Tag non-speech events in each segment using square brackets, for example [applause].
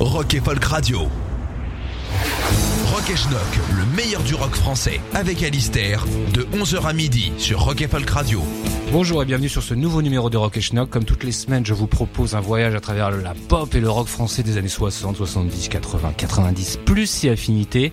Rock et Folk Radio. Rock et Schnock, le meilleur du rock français, avec Alistair, de 11h à midi sur Rock et Folk Radio. Bonjour et bienvenue sur ce nouveau numéro de Rock et Schnock. Comme toutes les semaines, je vous propose un voyage à travers la pop et le rock français des années 60, 70, 80, 90, plus si affinité.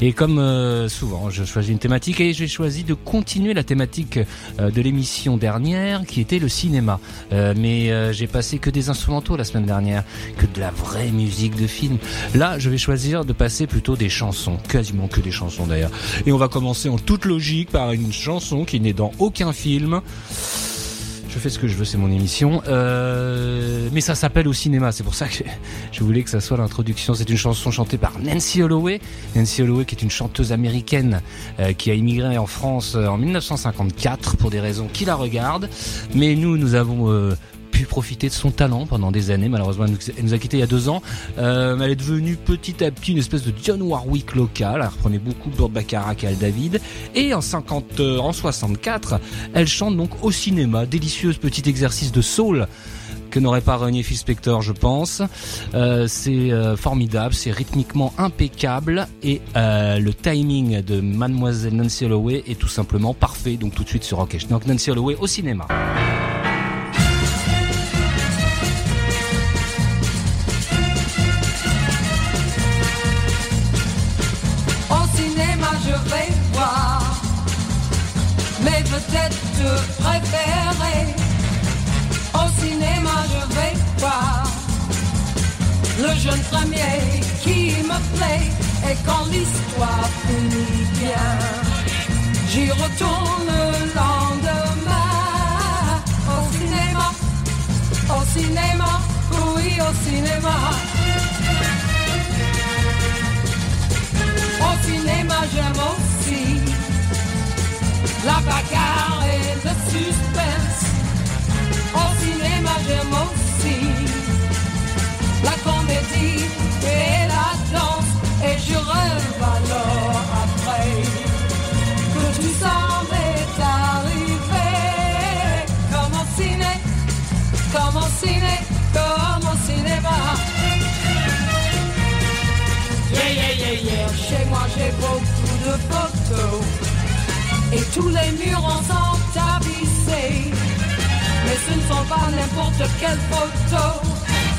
Et comme euh, souvent, je choisis une thématique et j'ai choisi de continuer la thématique euh, de l'émission dernière qui était le cinéma. Euh, mais euh, j'ai passé que des instrumentaux la semaine dernière, que de la vraie musique de film. Là, je vais choisir de passer plutôt des chansons, quasiment que des chansons d'ailleurs. Et on va commencer en toute logique par une chanson qui n'est dans aucun film. Je fais ce que je veux, c'est mon émission. Euh, mais ça s'appelle au cinéma, c'est pour ça que je voulais que ça soit l'introduction. C'est une chanson chantée par Nancy Holloway. Nancy Holloway qui est une chanteuse américaine euh, qui a immigré en France euh, en 1954 pour des raisons qui la regardent. Mais nous, nous avons... pu profiter de son talent pendant des années. Malheureusement, elle nous- a quittés il y a deux ans. Euh, elle est devenue petit à petit une espèce de John Warwick local. Elle reprenait beaucoup Burt Bacharach et Al David. Et en 50, euh, en 64, elle chante donc au cinéma. Délicieuse petit exercice de soul que n'aurait pas renié Phil Spector, je pense. Euh, c'est euh, formidable, c'est rythmiquement impeccable et le timing de Mademoiselle Nancy Holloway est tout simplement parfait. Donc tout de suite sur Rock et Schnock, Nancy Holloway au cinéma. Mes vedettes préférées. Au cinéma, je vais voir le jeune premier qui me plaît. Et quand l'histoire finit bien, j'y retourne le lendemain. Au cinéma, au cinéma, oui, au cinéma. Au cinéma, j'aime aussi la bagarre et le suspense. Au cinéma, j'aime aussi la comédie et la danse. Et je rêve alors après que tout ça m'est arrivé. Comme au ciné, comme au ciné, comme au cinéma. Yeah, yeah, yeah, yeah. Chez moi, j'ai beaucoup de photos. Tous les murs en sont tapissés. Mais ce ne sont pas n'importe quelles photos.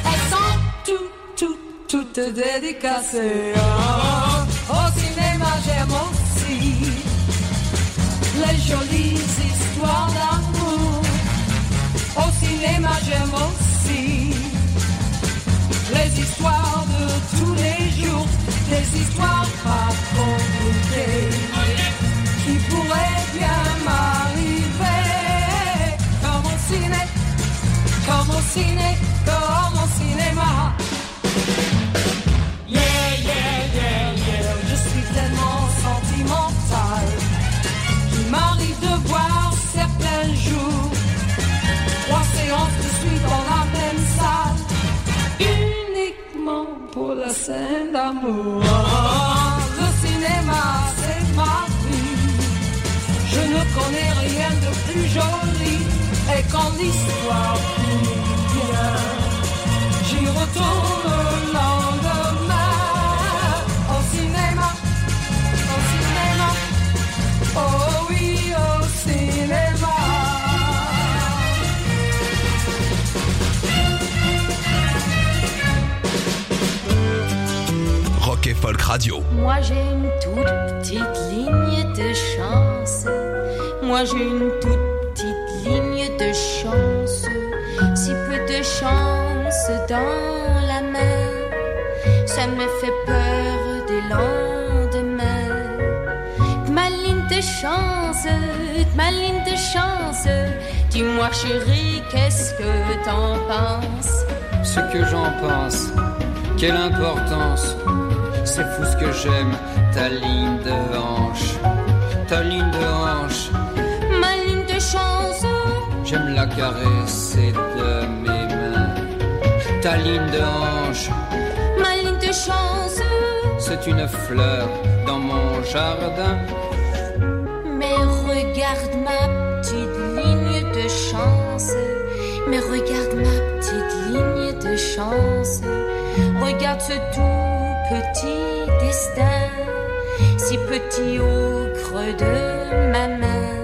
Elles sont toutes, toutes, toutes dédicacées. Oh, Au cinéma, j'aime aussi les jolies histoires d'amour. Au cinéma, j'aime aussi les histoires de tous les jours, des histoires pas compliquées, qui pourraient bien m'arriver, comme au ciné, comme au ciné, comme au cinéma. Yeah, yeah, yeah, yeah, je suis tellement sentimental, qu'il m'arrive de voir certains jours, trois séances de suite dans la même salle uniquement pour la scène d'amour. Quand l'histoire finit bien, j'y retourne le lendemain. Au cinéma, au cinéma, oh oui, au cinéma. Rock et Folk Radio. Moi j'ai une toute petite ligne de chance. Moi j'ai une toute petite ligne de chance. Si peu de chance dans la main, ça me fait peur des lendemains. Ma ligne de chance, ma ligne de chance, Dis-moi chérie, qu'est-ce que t'en penses? Ce que j'en pense, quelle importance. C'est fou ce que j'aime, ta ligne de hanche. Ta ligne de la caresser de mes mains. Ta ligne de hanche, ma ligne de chance. c'est une fleur dans mon jardin. Mais regarde ma petite ligne de chance. Mais regarde ma petite ligne de chance. Regarde ce tout petit destin, si petit au creux de ma main.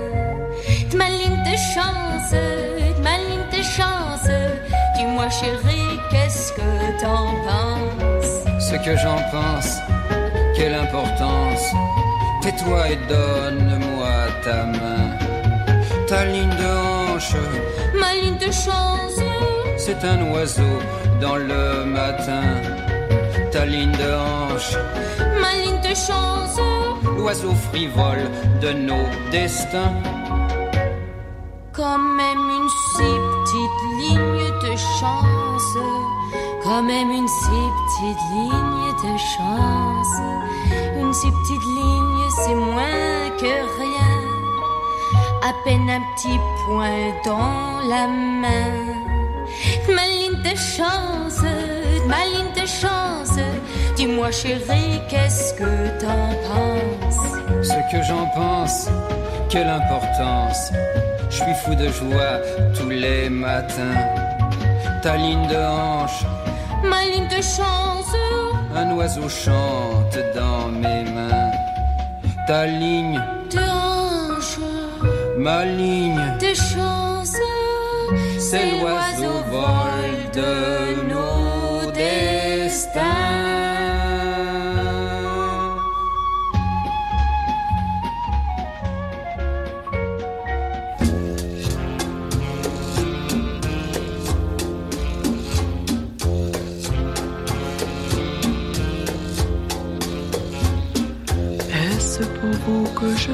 Chance, de ma ligne de chance. Dis-moi chérie, qu'est-ce que t'en penses? Ce que j'en pense, quelle importance. Tais-toi et donne-moi ta main. Ta ligne de hanche, Ma ligne de chance, c'est un oiseau dans le matin. Ta ligne de hanche, ma ligne de chance. l'oiseau frivole de nos destins. Chance, quand même une si petite ligne de chance, une si petite ligne c'est moins que rien, à peine un petit point dans la main. Ma ligne de chance, ma ligne de chance, dis-moi chérie, qu'est-ce que t'en penses? Ce que j'en pense, quelle importance. Je suis fou de joie tous les matins. Ta ligne de hanche, Ma ligne de chance, un oiseau chante dans mes mains. Ta ligne, de hanche. ma ligne, de chance, c'est l'oiseau vol de nos destins.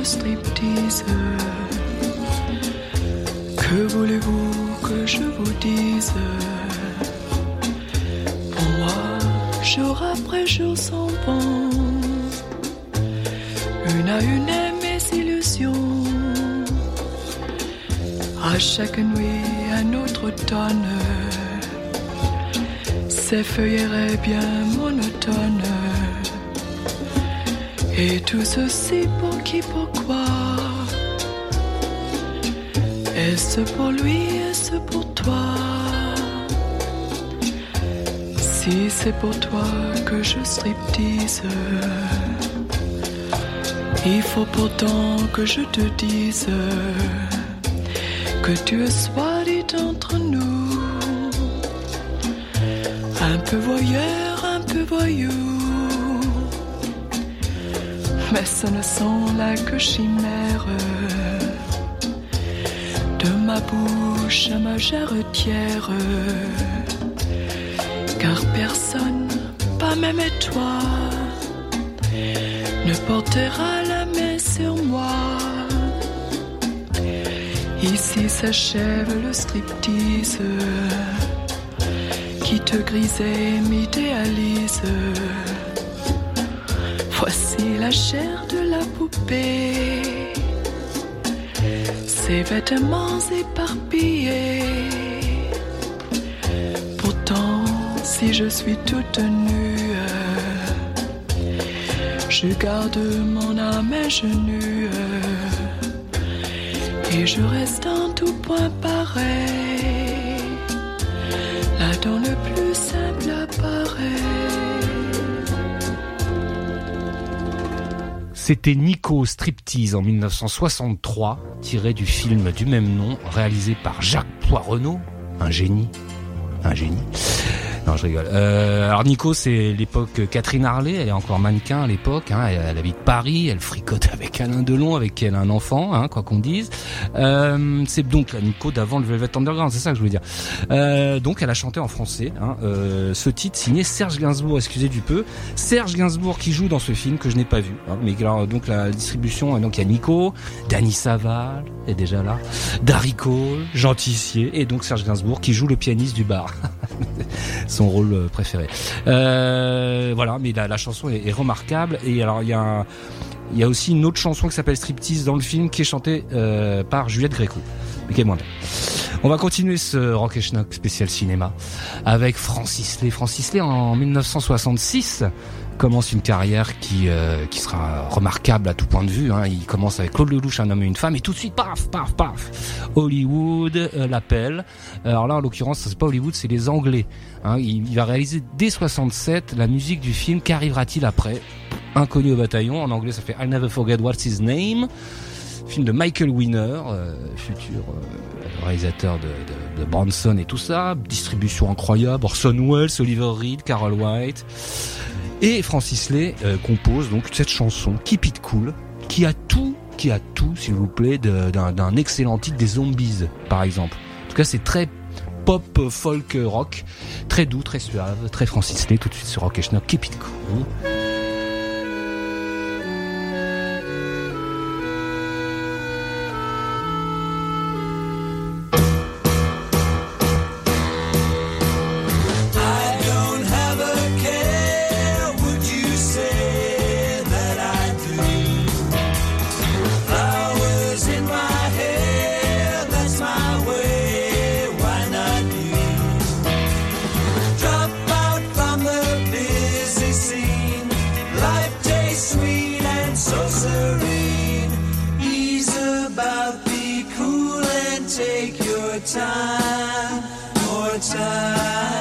Que je striptease. Que voulez-vous que je vous dise? Pour moi, jour après jour s'en vont Une à une mes illusions. À chaque nuit un autre automne. S'effeuillerait bien monotone et tout ceci pour qui, pourquoi Est-ce pour lui, est-ce pour toi Si c'est pour toi que je striptease, il faut pourtant que je te dise que tu es soit dit entre nous, un peu voyeur, un peu voyou. Mais ce ne sont là que chimères de ma bouche à ma jarretière. Car personne, pas même toi, ne portera la main sur moi. Ici s'achève le striptease qui te grisait, m'idéalise. La chair de la poupée, ses vêtements éparpillés. Pourtant, si je suis toute nue, je garde mon âme ingénue et je reste en tout point pareil. Là dans le plus simple C'était Nico Striptease en 1963, tiré du film du même nom, réalisé par Jacques Poirenaud, un génie, un génie. Non, je rigole. Euh, alors Nico, c'est l'époque Catherine Harley. Elle est encore mannequin à l'époque. Hein, elle, habite Paris. Elle fricote [laughs] avec Alain Delon, avec qui elle a un enfant, hein, quoi qu'on dise. Euh, c'est donc la Nico d'avant le Velvet Underground. C'est ça que je voulais dire. Euh, donc elle a chanté en français. Hein, euh, ce titre signé Serge Gainsbourg. Excusez du peu. Serge Gainsbourg qui joue dans ce film que je n'ai pas vu. Hein, mais alors, donc la distribution. Donc il y a Nico, Danny Saval est déjà là, Darry Cole, Jean Tissier et donc Serge Gainsbourg qui joue le pianiste du bar. [laughs] son rôle euh, préféré. Euh, voilà, mais la, chanson est, est remarquable. Et alors il y a un- il y a aussi une autre chanson qui s'appelle Striptease dans le film qui est chantée euh, par Juliette Gréco. Mais qui est moins bien. On va continuer ce Rock et Schnock spécial cinéma avec Francis Lay. Francis Lay en 1966 commence une carrière qui euh, qui sera remarquable à tout point de vue. Hein. Il commence avec Claude Lelouch, un homme et une femme, et tout de suite, paf, paf, paf, Hollywood euh, l'appelle. Alors là, en l'occurrence, c'est pas Hollywood, c'est les Anglais. Hein. Il, va réaliser dès 67 la musique du film. Qu'arrivera-t-il après? Inconnu au bataillon. En anglais, ça fait I Never Forget What's His Name. Film de Michael Winner, euh, futur euh, réalisateur de, de, de Bronson et tout ça. Distribution incroyable. Orson Welles, Oliver Reed, Carol White. Et Francis Lay euh, compose donc cette chanson Keep It Cool, qui a tout, qui a tout, s'il vous plaît, d'un excellent titre des Zombies, par exemple. En tout cas, c'est très pop, euh, folk, euh, rock, très doux, très suave, très Francis Lay, tout de suite sur Rock et Schnock, Keep It Cool. Take your time. More time.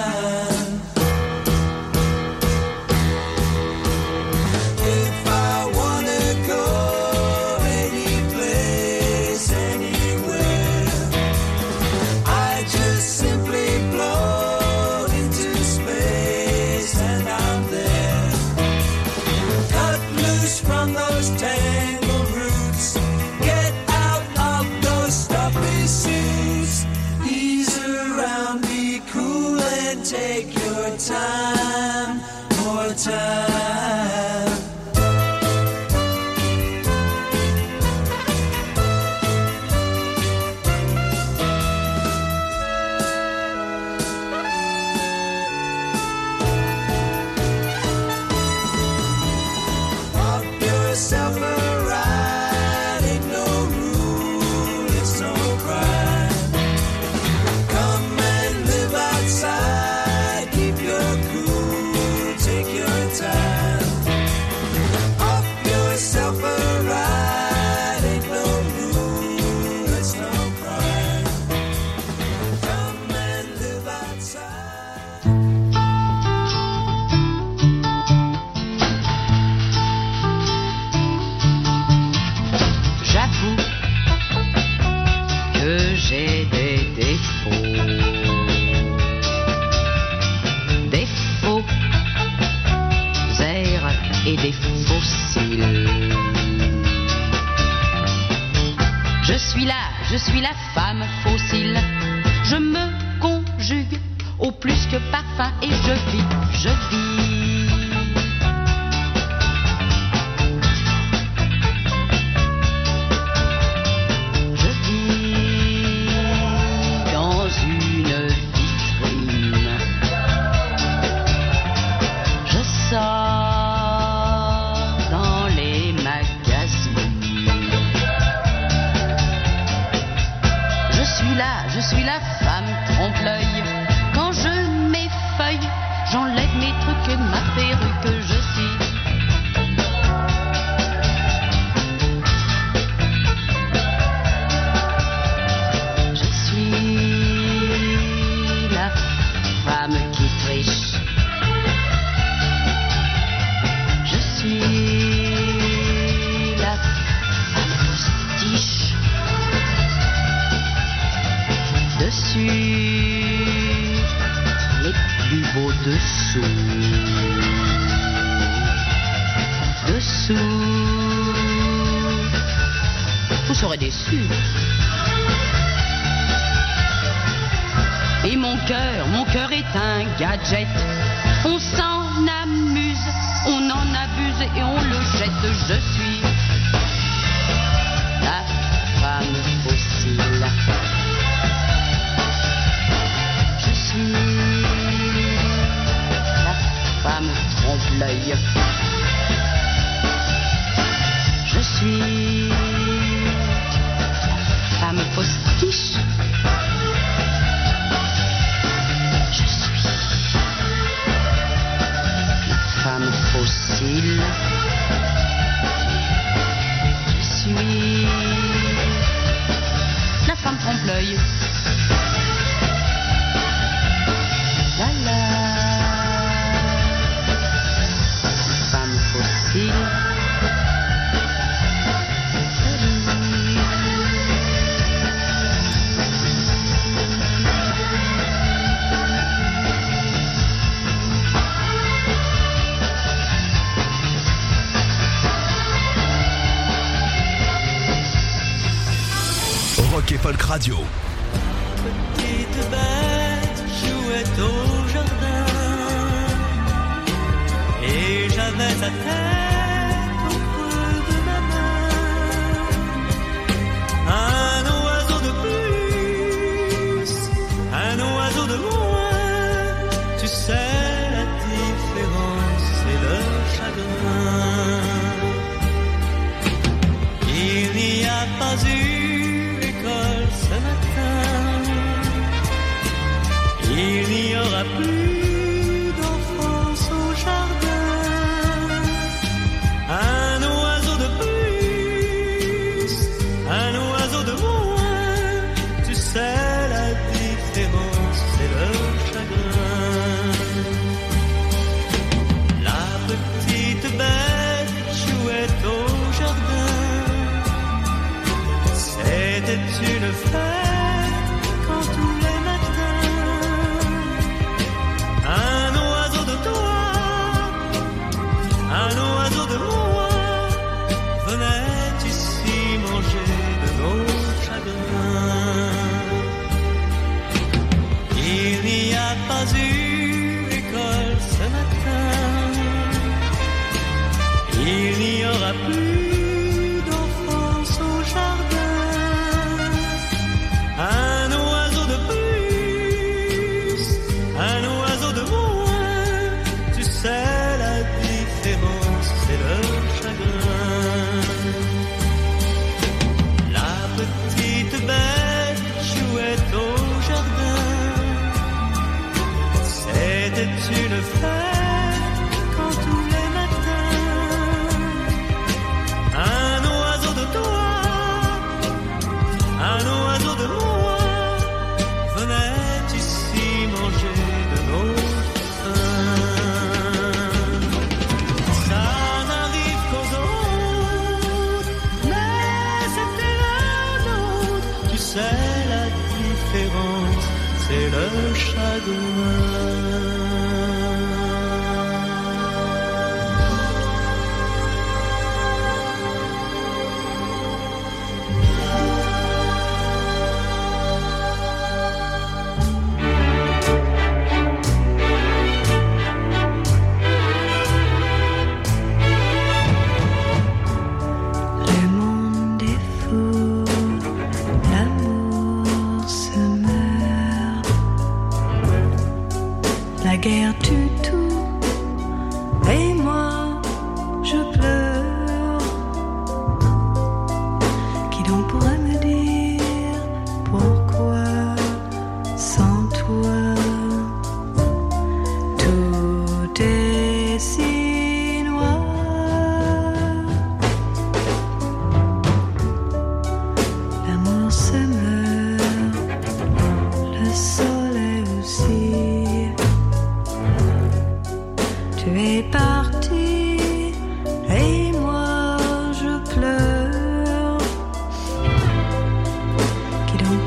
Suis la femme fossile. Je me conjugue au plus que parfum et je vis, je vis.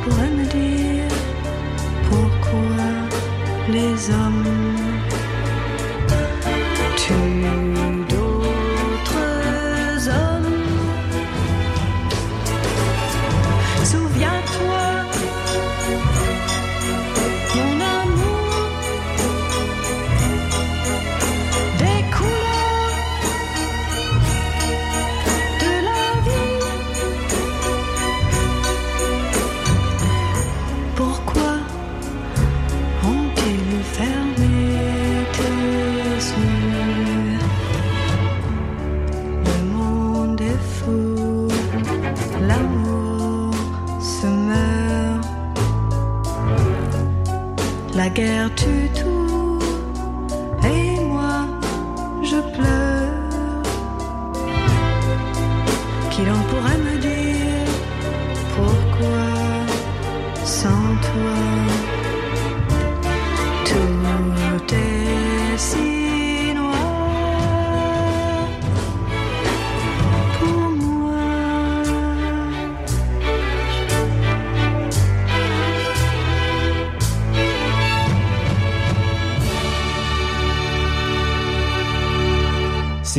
Me dire pourquoi les hommes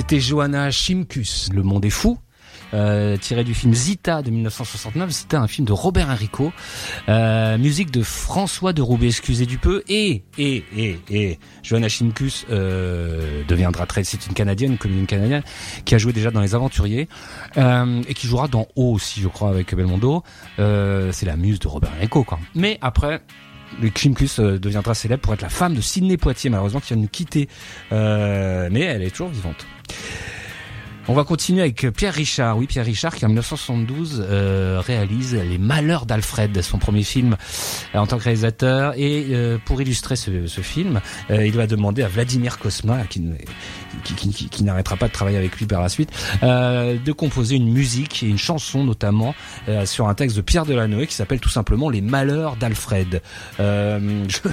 C'était Johanna Chimkus, Le Monde est fou. euh, tiré du film Zita de 1969. Zita, un film de Robert Enrico, euh, musique de François de Roubaix, excusez du peu, et et et et Johanna Chimkus euh, deviendra très, c'est une canadienne, une comédienne canadienne qui a joué déjà dans Les Aventuriers euh, et qui jouera dans O aussi, je crois, avec Belmondo. Euh, c'est la muse de Robert Enrico, quoi. Mais après. Le Chimkus euh, deviendra célèbre pour être la femme de Sidney Poitier, malheureusement, qui vient de nous quitter. Euh, mais elle est toujours vivante. On va continuer avec Pierre Richard. Oui, Pierre Richard qui en 1972 euh, réalise Les Malheurs d'Alfred, son premier film euh, en tant que réalisateur. Et euh, pour illustrer ce, ce film, euh, il va demander à Vladimir Kosma, qui, qui, qui- qui- n'arrêtera pas de travailler avec lui par la suite, euh, de composer une musique et une chanson notamment sur un texte de Pierre Delanoë qui s'appelle tout simplement Les Malheurs d'Alfred. [laughs] Je,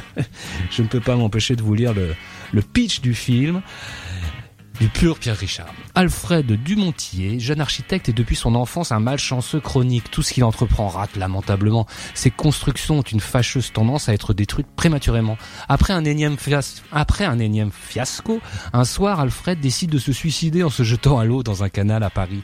je ne peux pas m'empêcher de vous lire le, le pitch du film du pur Pierre Richard. Alfred Dumontier, jeune architecte, est depuis son enfance un malchanceux chronique. Tout ce qu'il entreprend rate lamentablement. Ses constructions ont une fâcheuse tendance à être détruites prématurément. Après un énième, fias- après un énième fiasco, un soir, Alfred décide de se suicider en se jetant à l'eau dans un canal à Paris.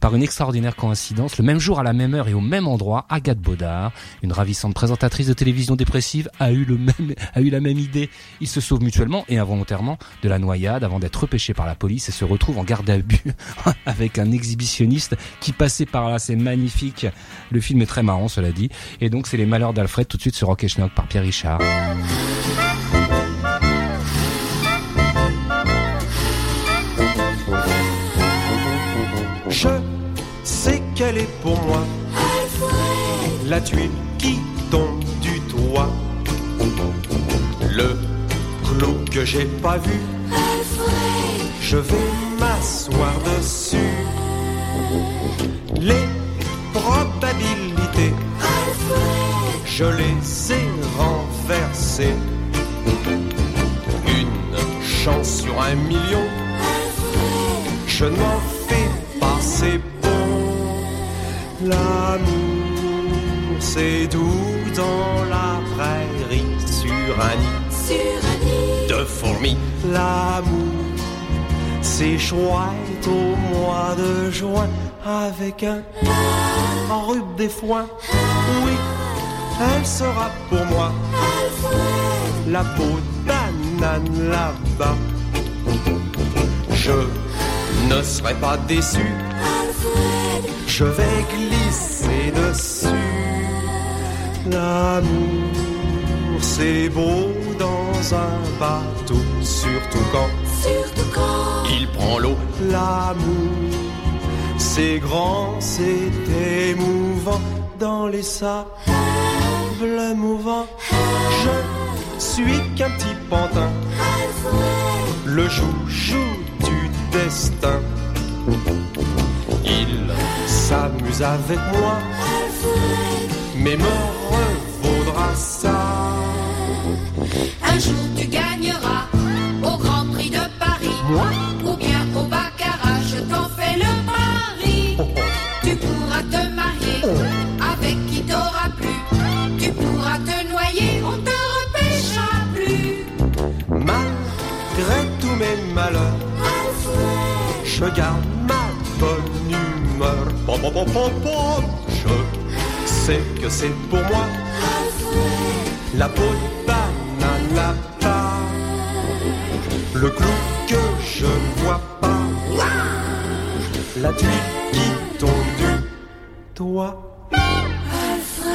Par une extraordinaire coïncidence, le même jour, à la même heure et au même endroit, Agathe Baudard, une ravissante présentatrice de télévision dépressive, a eu, le même, a eu la même idée. Ils se sauvent mutuellement et involontairement de la noyade avant d'être repêchés par la police et se retrouvent en garde à vue [laughs] avec un exhibitionniste qui passait par là. C'est magnifique. Le film est très marrant, cela dit. Et donc, c'est les malheurs d'Alfred tout de suite sur Rock et Schnock par Pierre Richard. Je sais qu'elle est pour moi la tuile qui tombe du toit. Le clou que j'ai pas vu, je vais m'asseoir dessus. Les probabilités, je les ai renversées. Une chance sur un million, je n'en fais pas, c'est bon. L'amour, c'est doux dans la prairie, sur un nid de fourmis. L'amour, c'est chouette au mois de juin, avec un rube des foins. Oui, elle sera pour moi la peau banane là-bas. Je ne serai pas déçu. Je vais glisser dessus. L'amour, c'est beau dans un bateau, surtout quand, il prend l'eau. L'amour, c'est grand, c'est émouvant dans les sables mouvants. Je suis qu'un petit pantin, le joujou du destin. Il s'amuse avec moi, mais me revaudra ça. Un jour tu gagneras au Grand. Ou bien au baccarat, je t'en fais le pari. tu pourras te marier avec qui t'auras plu. Tu pourras te noyer, on te repêchera plus. Malgré tous mes malheurs, je garde ma bonne humeur. Bon, bon, bon, bon. Je sais que c'est pour moi la peau de banane, la le clou je ne vois pas la pluie qui tombe du toit. Alfred.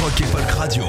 Rock et Folk Radio.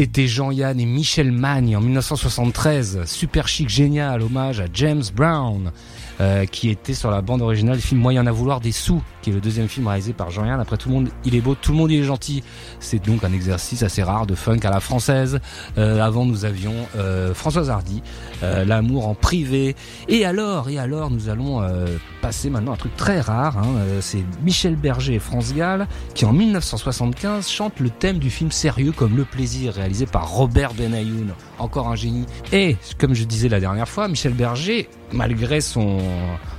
C'était Jean-Yann et Michel Magne en 1973, super chic génial, hommage à James Brown. Euh, qui était sur la bande originale du film Moyen à vouloir des sous, qui est le deuxième film réalisé par Jean-Yann. Après tout le monde, il est beau, tout le monde il est gentil. C'est donc un exercice assez rare de funk à la française. Euh, avant nous avions euh, Françoise Hardy, euh, l'amour en privé. Et alors, et alors, nous allons euh, passer maintenant à un truc très rare. Hein. C'est Michel Berger et France Gall qui en 1975 chantent le thème du film Sérieux comme le plaisir, réalisé par Robert Benayoun, encore un génie. Et comme je disais la dernière fois, Michel Berger, malgré son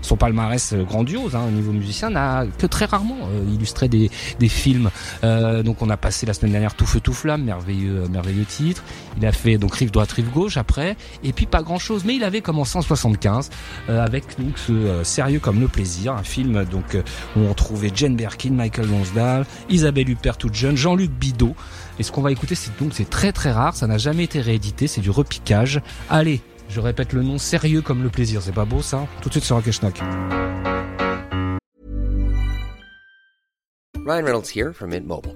son palmarès grandiose hein, au niveau musicien, n'a que très rarement euh, illustré des, films. Euh, donc on a passé la semaine dernière Tout feu tout flamme, merveilleux merveilleux titre. Il a fait donc Rive droite Rive gauche après, et puis pas grand chose. Mais il avait commencé en 75 euh, avec donc ce euh, Sérieux comme le plaisir, un film donc euh, où on trouvait Jane Birkin, Michael Lonsdale, Isabelle Huppert toute jeune, Jean-Luc Bidot. Et ce qu'on va écouter, c'est donc c'est très très rare, ça n'a jamais été réédité, c'est du repiquage. Allez, je répète le nom, sérieux comme le plaisir, c'est pas beau ça Tout de suite sur Rock et Schnock. Ryan Reynolds here from Mint Mobile.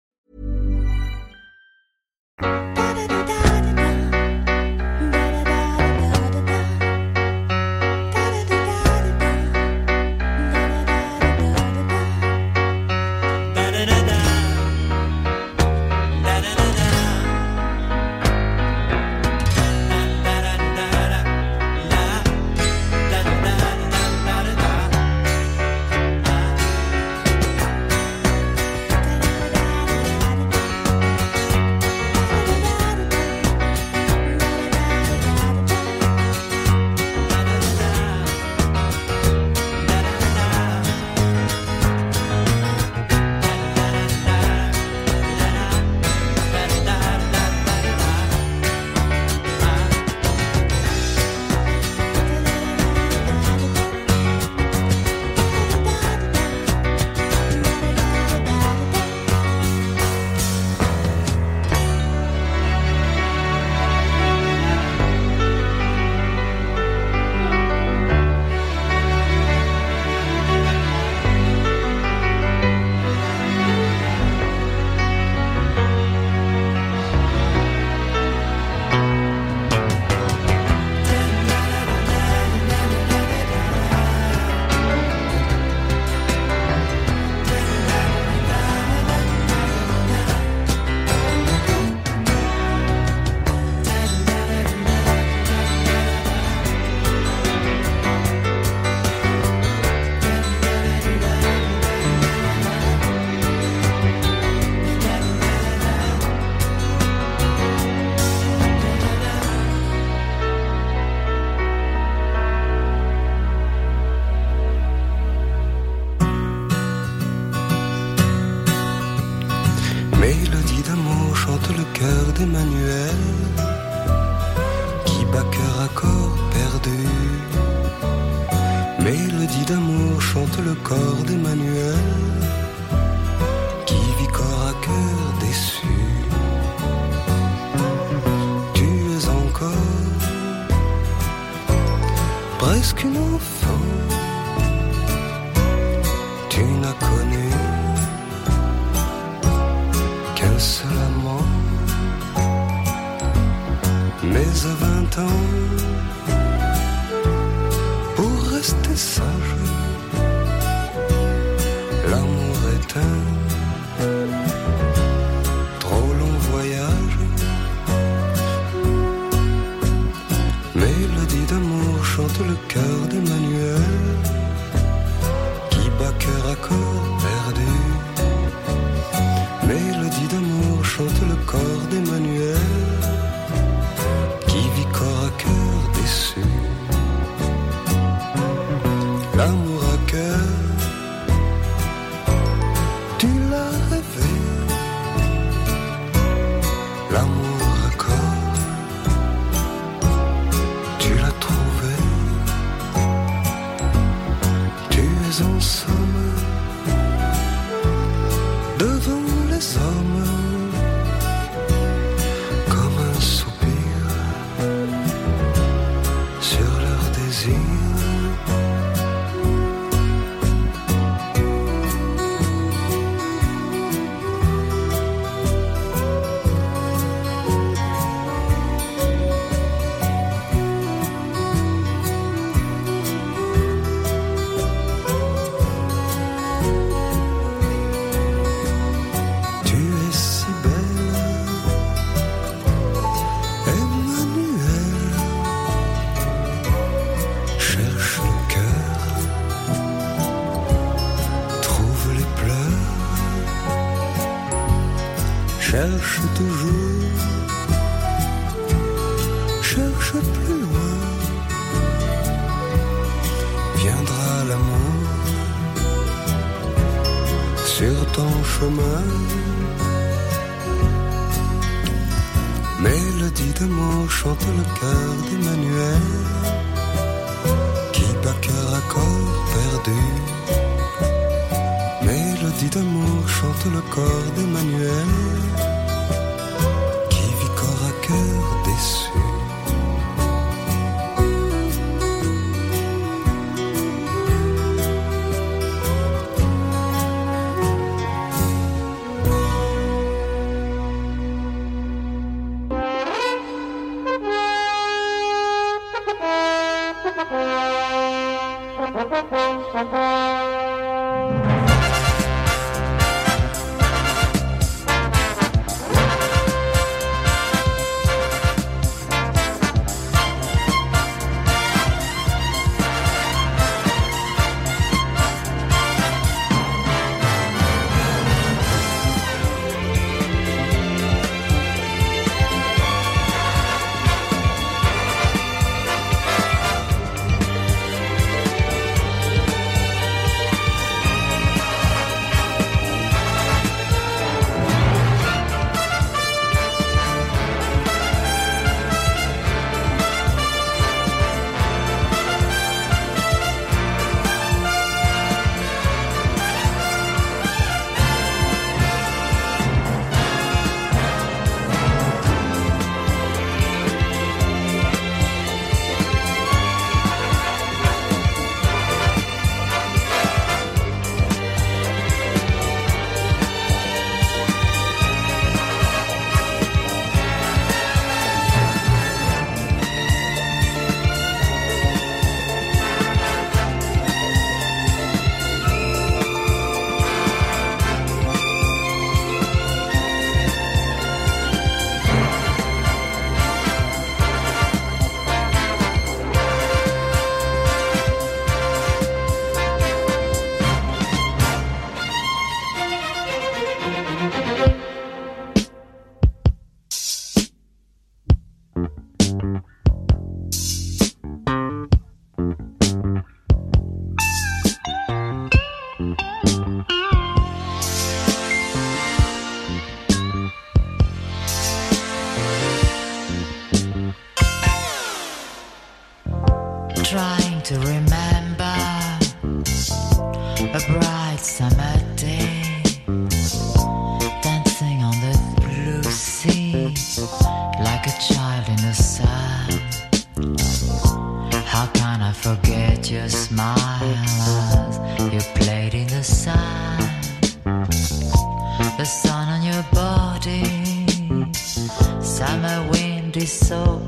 so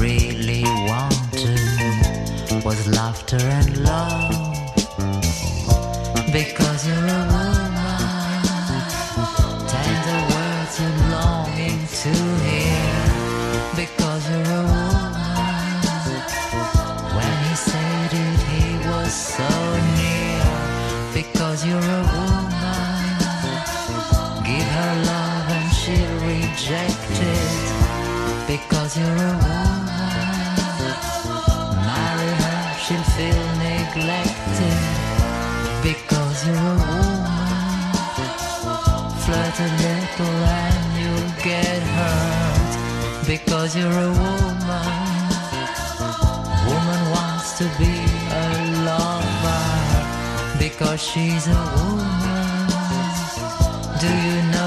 really wanted was laughter and love. Because you're a woman, tender words you're longing to hear. Because you're a woman, when he said it, he was so near. Because you're a woman, give her love and she'll reject it. Because you're a woman, Because you're a woman, woman wants to be a lover. Because she's a woman, do you know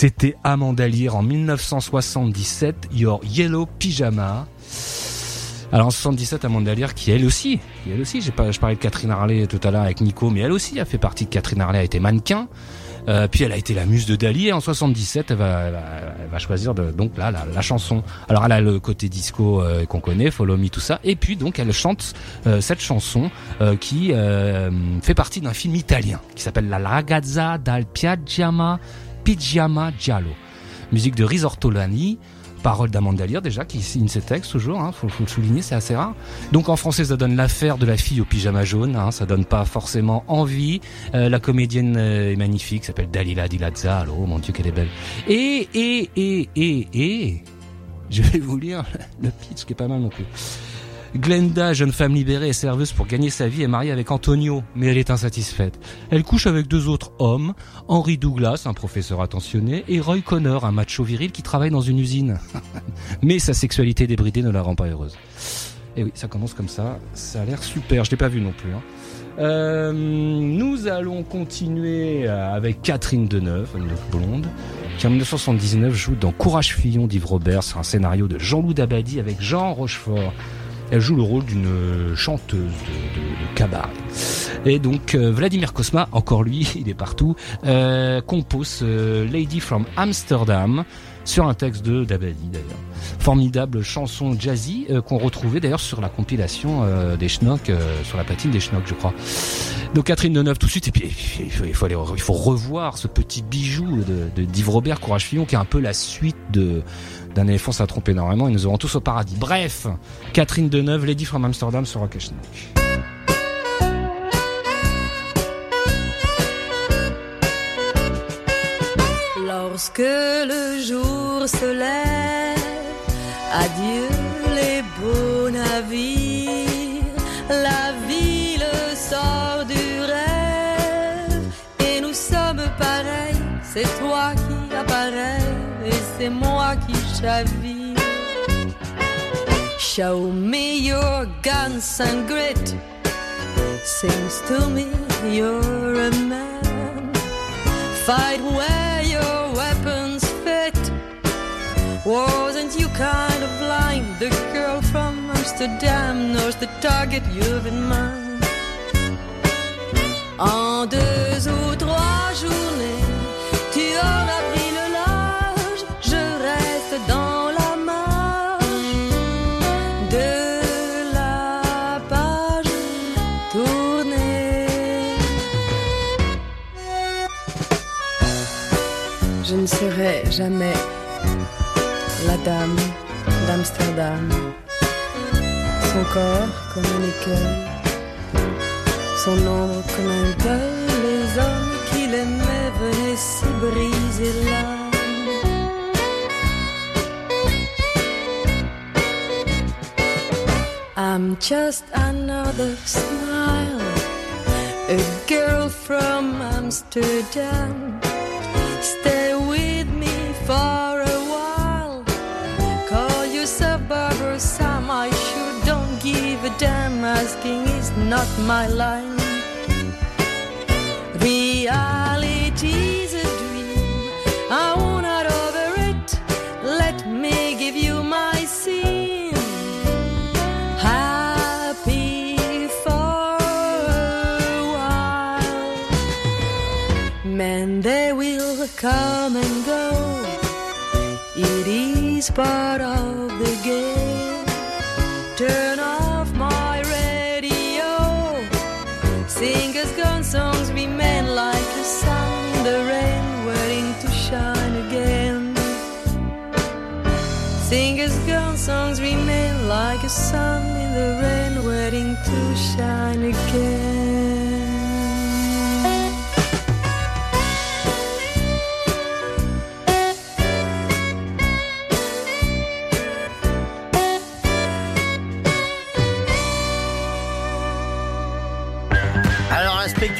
C'était Amanda Lear en 1977, Your Yellow Pyjama. Alors en 77, Amanda Lear qui elle aussi, elle aussi, j'ai pas, je parlais de Catherine Harley tout à l'heure avec Nico, mais elle aussi a fait partie de Catherine Harley, a été mannequin. Euh, puis elle a été la muse de Dali et en 77 elle va, elle va, choisir donc là la, chanson. Alors elle a le côté disco euh, qu'on connaît, Follow Me tout ça, et puis donc elle chante euh, cette chanson qui fait partie d'un film italien qui s'appelle La ragazza dal piaggiama Pigiama Giallo. Musique de Risortolani, parole d'Amanda Lear déjà, qui signe ses textes toujours, hein, faut, le souligner, c'est assez rare. Donc en français, ça donne l'affaire de la fille au pyjama jaune, hein, ça donne pas forcément envie. Euh, la comédienne euh, est magnifique, s'appelle Dalila Di Lazzaro, oh mon dieu qu'elle est belle. Et, et, et, et, et, je vais vous lire [laughs] le pitch qui est pas mal non plus. Glenda, jeune femme libérée et serveuse pour gagner sa vie, est mariée avec Antonio, mais elle est insatisfaite. Elle couche avec deux autres hommes, Henry Douglas, un professeur attentionné, et Roy Connor, un macho viril qui travaille dans une usine. [laughs] mais sa sexualité débridée ne la rend pas heureuse. Et oui, ça commence comme ça, ça a l'air super, je l'ai pas vu non plus. hein. Euh, nous allons continuer avec Catherine Deneuve, une blonde, qui en 1979 joue dans Courage Fillon d'Yves Robert, c'est un scénario de Jean-Loup Dabadi avec Jean Rochefort. Elle joue le rôle d'une chanteuse de, de- de cabaret. Et donc euh, Vladimir Kosma, encore lui, [laughs] il est partout, euh, compose euh, Lady from Amsterdam sur un texte de Dabadi d'ailleurs. Formidable chanson jazzy euh, qu'on retrouvait d'ailleurs sur la compilation euh, des Schnock, euh, sur la patine des Schnock je crois. Donc Catherine Deneuve tout de suite et puis il faut, il faut, aller- il faut revoir ce petit bijou de, de d'Yves Robert Courage Fillon qui est un peu la suite de d'un éléphant ça trompe énormément et nous aurons tous au paradis. Bref, Catherine Deneuve, Lady from Amsterdam sur Rock. Lorsque le jour se lève, adieu les beaux navires, la ville sort du rêve et nous sommes pareils. C'est toi qui apparais et c'est moi qui chavire. Show me your guns and grit. Seems to me you're a man. Fight where your weapons fit. Wasn't you kind of blind? The girl from Amsterdam knows the target you've in mind. En deux ou trois journées, serai jamais la dame d'Amsterdam. Son corps comme un écueil, son ombre comme un deuil. Les hommes qu'il aimait venaient s'y briser l'âme. I'm just another smile. A girl from Amsterdam. For a while. Call yourself Barbara Sam. I sure don't give a damn. Asking is not my line. Reality's a dream. I won't not over it. Let me give you my scene. Happy for a while. Men, they will come and is part of the game. Turn off my radio. Singers gone songs remain like a sun the rain, waiting to shine again. Singers gone songs remain like a sun in the rain, waiting to shine again.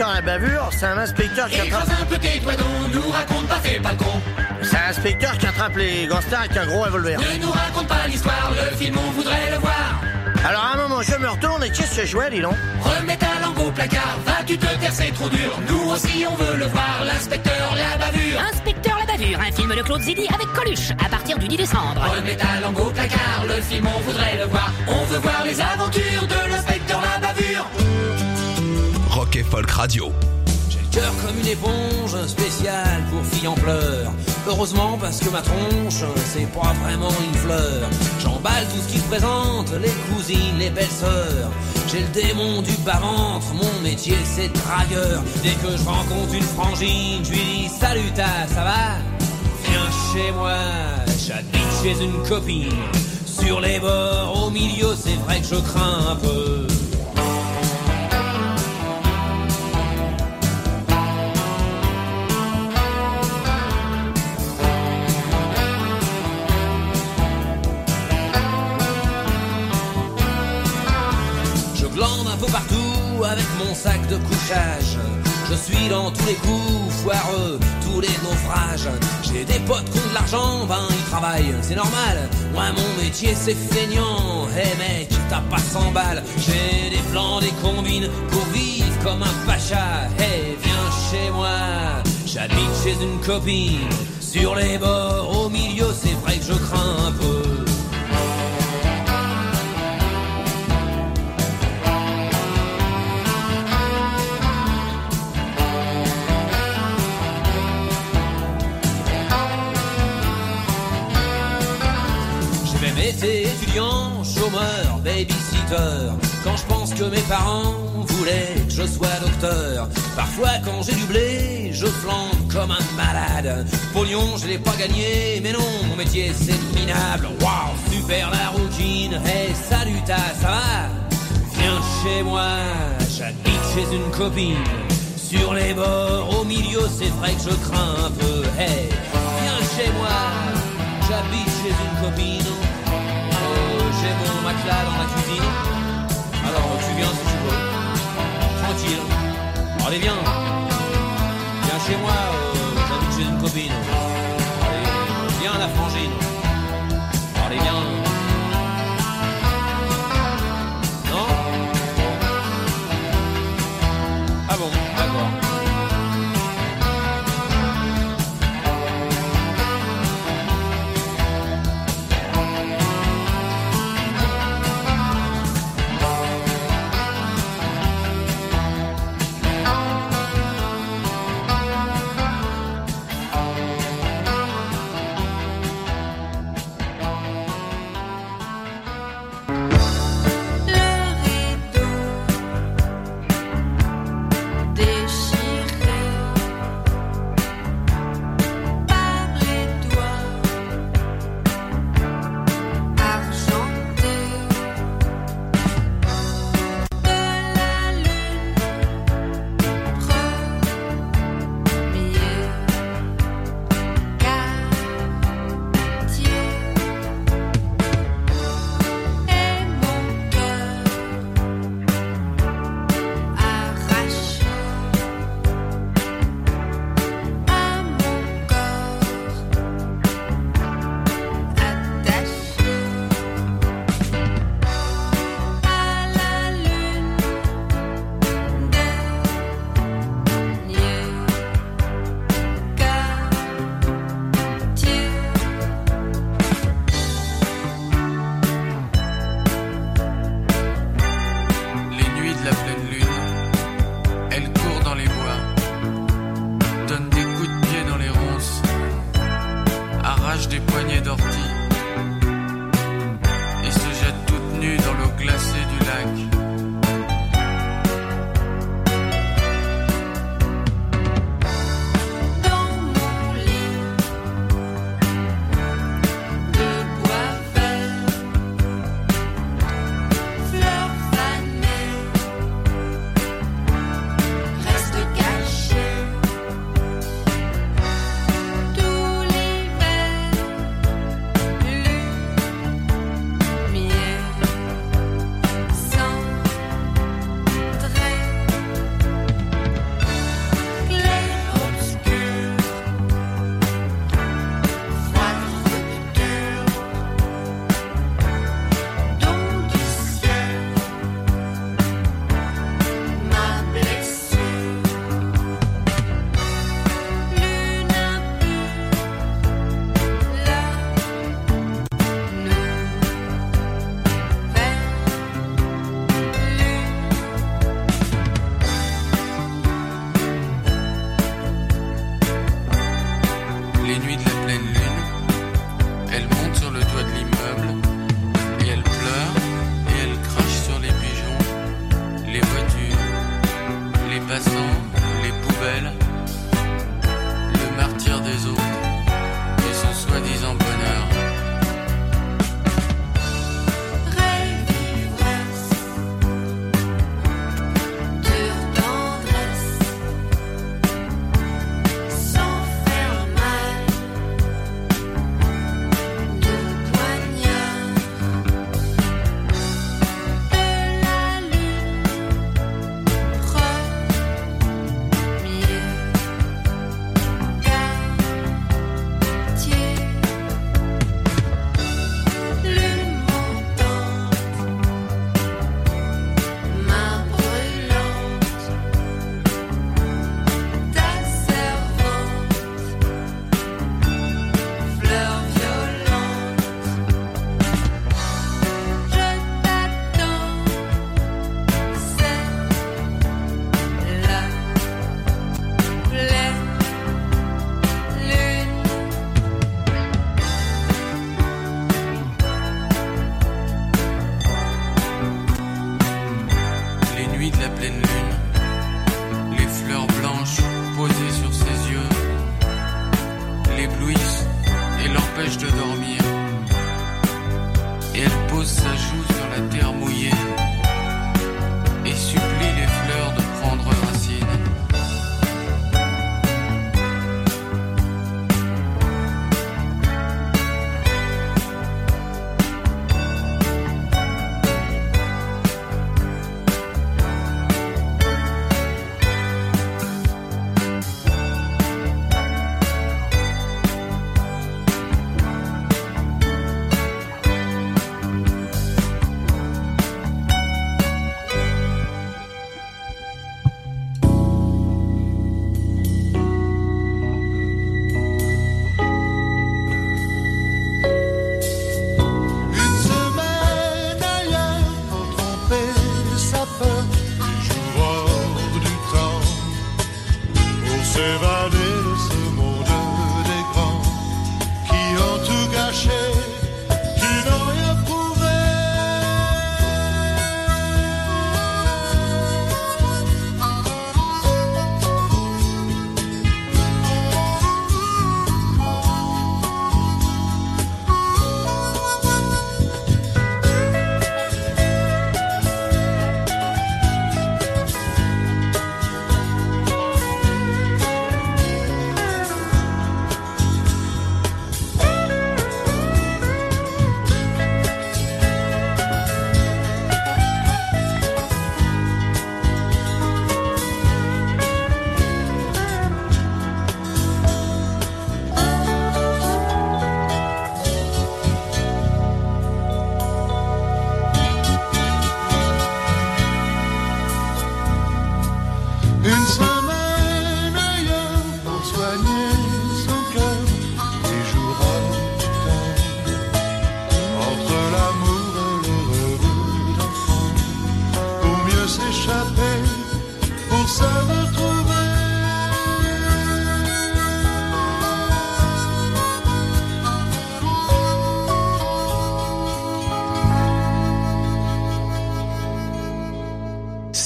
À bavure, c'est un inspecteur qui attrape. un peu tes doigts nous raconte pas, fais pas le con. C'est un inspecteur qui attrape les gangsters avec un gros revolver. Ne nous raconte pas l'histoire, le film on voudrait le voir. Alors, à un moment, je me retourne et qu'est-ce que je vois, dis donc? Remets ta langue au placard, vas-tu te taire, c'est trop dur. Nous aussi on veut le voir, l'inspecteur la bavure. Inspecteur la bavure, un film de Claude Zidi avec Coluche, à partir du 10 décembre. Remets ta langue au placard, le film on voudrait le voir. On veut voir les aventures de l'inspecteur la bavure. Folk Radio. Cœur comme une éponge, spécial pour filles en pleurs. Heureusement parce que ma tronche, c'est pas vraiment une fleur. J'emballe tout ce qui se présente, les cousines, les belles sœurs. J'ai le démon du bas-ventre, mon métier c'est dragueur. Dès que je rencontre une frangine, je lui dis salut ta, ça va? Viens chez moi, j'habite chez une copine. Sur les bords, au milieu, c'est vrai que je crains un peu. Partout avec mon sac de couchage. Je suis dans tous les coups foireux, tous les naufrages. J'ai des potes qui ont de l'argent, ben ils travaillent, c'est normal. Moi mon métier c'est feignant. Hey mec, t'as pas 100 balles. J'ai des plans, des combines pour vivre comme un pacha. Hey, viens chez moi, j'habite chez une copine. Sur les bords, Quand je pense que mes parents voulaient que je sois docteur. Parfois quand j'ai du blé, je flambe comme un malade. Pognon, je l'ai pas gagné, mais non, mon métier c'est minable. Waouh, super la routine. Hey, salut ta, ça va? Viens chez moi, j'habite chez une copine. Sur les bords, au milieu, c'est vrai que je crains un peu. Hey, viens chez moi, j'habite chez une copine. Dans la cuisine. Alors tu viens si tu veux. Tranquille. Allez, viens. Viens chez moi, euh, j'habite chez une copine. Allez, viens la frangine. Allez, viens.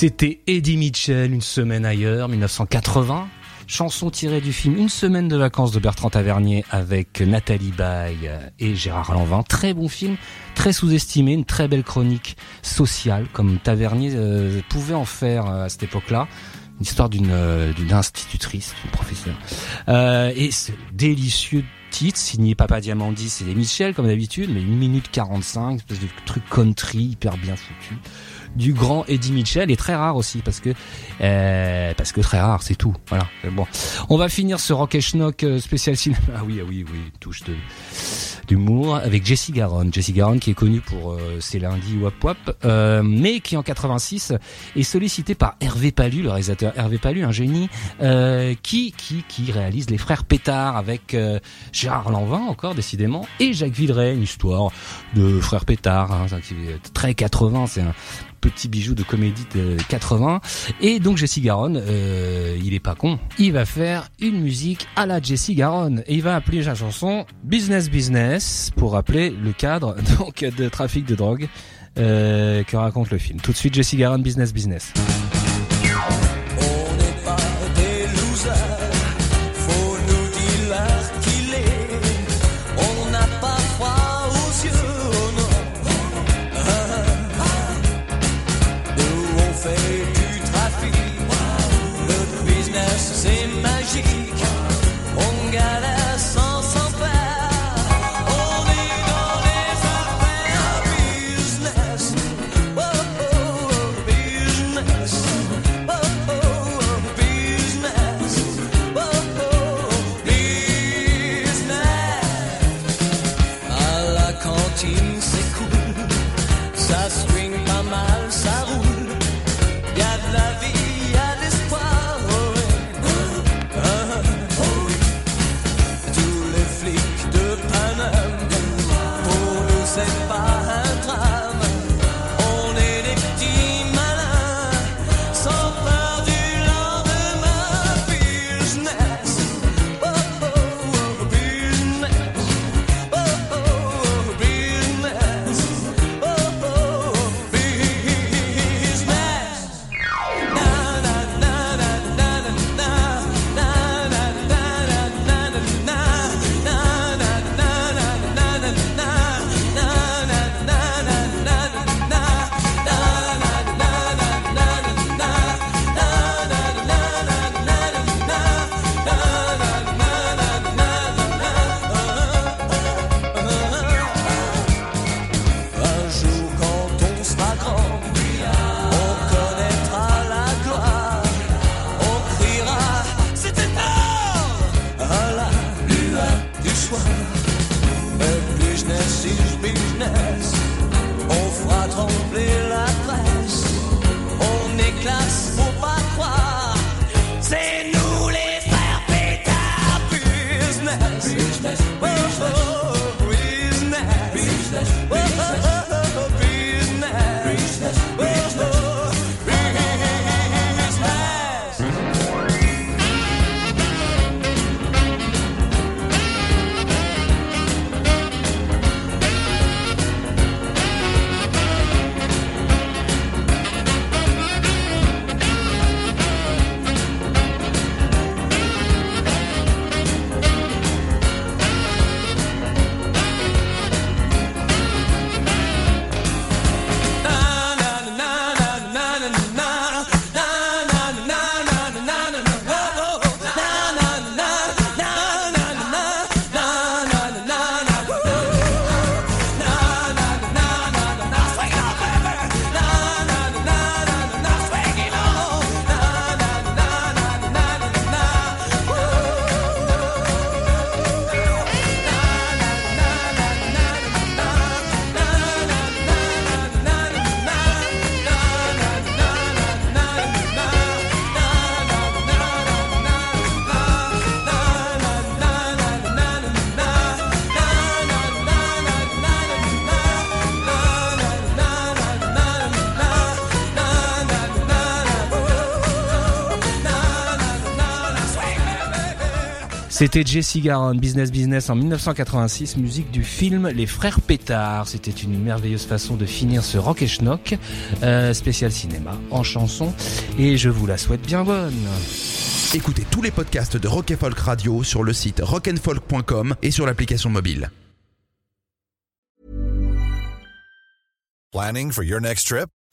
C'était Eddie Mitchell, Une semaine ailleurs, 1980. Chanson tirée du film Une semaine de vacances de Bertrand Tavernier avec Nathalie Baye et Gérard Lanvin. Très bon film, très sous-estimé, une très belle chronique sociale comme Tavernier euh, pouvait en faire euh, à cette époque-là. Une histoire d'une euh, institutrice, d'une professeure. Euh, et ce délicieux titre signé Papa Diamandis et les Michel comme d'habitude, mais une minute 45, une espèce de truc country hyper bien foutu du grand Eddie Mitchell et très rare aussi parce que euh, parce que très rare c'est tout. Voilà. Bon. On va finir ce Rock Schnock euh, spécial cinéma. Ah oui ah oui oui touche de d'humour avec Jessie Garonne Jessie Garonne qui est connue pour euh, ses lundis wap wap euh, mais qui en 86 est sollicité par Hervé Palu le réalisateur Hervé Palu un génie euh, qui qui qui réalise les frères Pétard avec euh, Gérard Lanvin encore décidément et Jacques Villeray une histoire de frères Pétard hein, très 80 c'est un petit bijou de comédie de 80 et donc Jesse Garonne euh, il est pas con. Il va faire une musique à la Jesse Garonne. Et il va appeler sa chanson Business Business pour rappeler le cadre [laughs] donc de trafic de drogue euh, que raconte le film. Tout de suite Jesse Garonne Business Business C'était Jesse Garon, Business Business en 1986, musique du film Les Frères Pétard. C'était une merveilleuse façon de finir ce rock et schnock, euh, spécial cinéma en chanson. Et je vous la souhaite bien bonne. Écoutez tous les podcasts de Rock and Folk Radio sur le site rockandfolk.com et sur l'application mobile. Planning for your next trip?